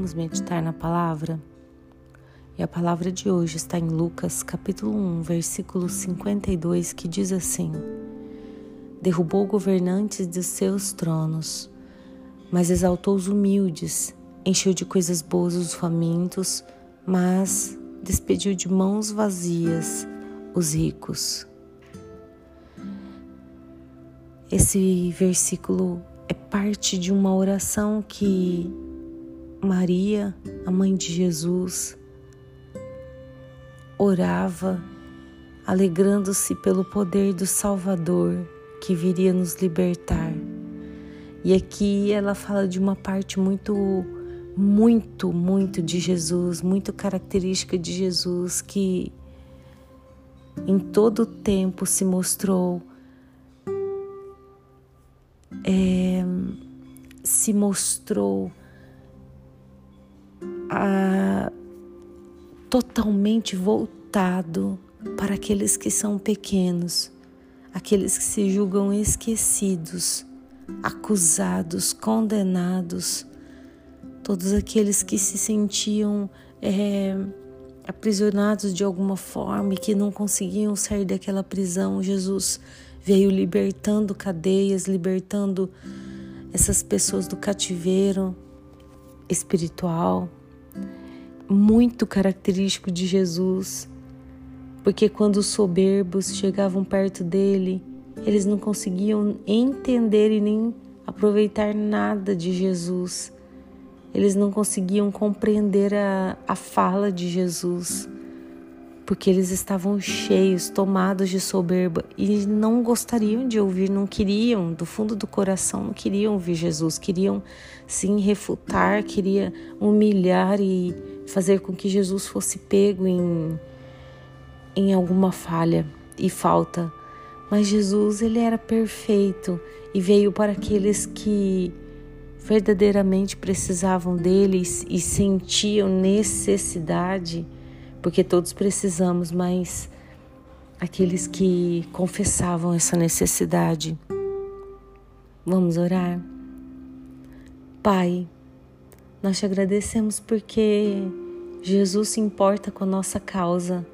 Vamos meditar na palavra? E a palavra de hoje está em Lucas, capítulo 1, versículo 52, que diz assim: Derrubou governantes de seus tronos, mas exaltou os humildes, encheu de coisas boas os famintos, mas despediu de mãos vazias os ricos. Esse versículo é parte de uma oração que Maria, a mãe de Jesus, orava, alegrando-se pelo poder do Salvador que viria nos libertar. E aqui ela fala de uma parte muito, muito, muito de Jesus, muito característica de Jesus, que em todo o tempo se mostrou. É, se mostrou a, totalmente voltado para aqueles que são pequenos, aqueles que se julgam esquecidos, acusados, condenados, todos aqueles que se sentiam é, aprisionados de alguma forma e que não conseguiam sair daquela prisão. Jesus veio libertando cadeias, libertando essas pessoas do cativeiro espiritual muito característico de Jesus, porque quando os soberbos chegavam perto dele, eles não conseguiam entender e nem aproveitar nada de Jesus. Eles não conseguiam compreender a, a fala de Jesus, porque eles estavam cheios, tomados de soberba e não gostariam de ouvir, não queriam, do fundo do coração, não queriam ouvir Jesus, queriam sim refutar, queria humilhar e fazer com que Jesus fosse pego em, em alguma falha e falta. Mas Jesus, ele era perfeito e veio para aqueles que verdadeiramente precisavam dele e sentiam necessidade, porque todos precisamos, mas aqueles que confessavam essa necessidade. Vamos orar? Pai, nós te agradecemos porque Jesus se importa com a nossa causa,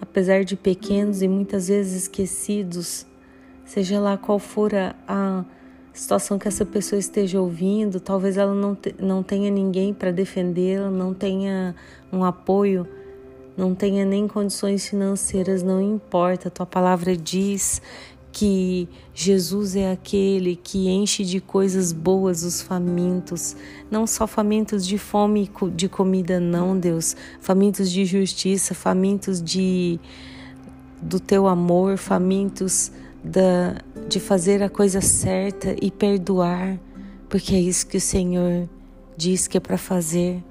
apesar de pequenos e muitas vezes esquecidos, seja lá qual for a, a situação que essa pessoa esteja ouvindo, talvez ela não, te, não tenha ninguém para defendê-la, não tenha um apoio, não tenha nem condições financeiras, não importa, tua palavra diz que Jesus é aquele que enche de coisas boas os famintos, não só famintos de fome e de comida, não, Deus, famintos de justiça, famintos de do teu amor, famintos da, de fazer a coisa certa e perdoar, porque é isso que o Senhor diz que é para fazer.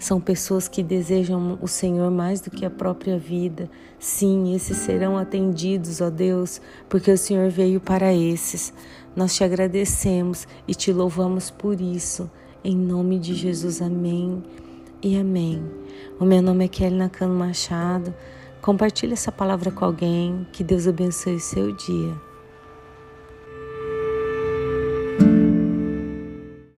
São pessoas que desejam o Senhor mais do que a própria vida. Sim, esses serão atendidos, ó Deus, porque o Senhor veio para esses. Nós te agradecemos e te louvamos por isso. Em nome de Jesus, amém e amém. O meu nome é Kelly Nakano Machado. Compartilhe essa palavra com alguém. Que Deus abençoe o seu dia.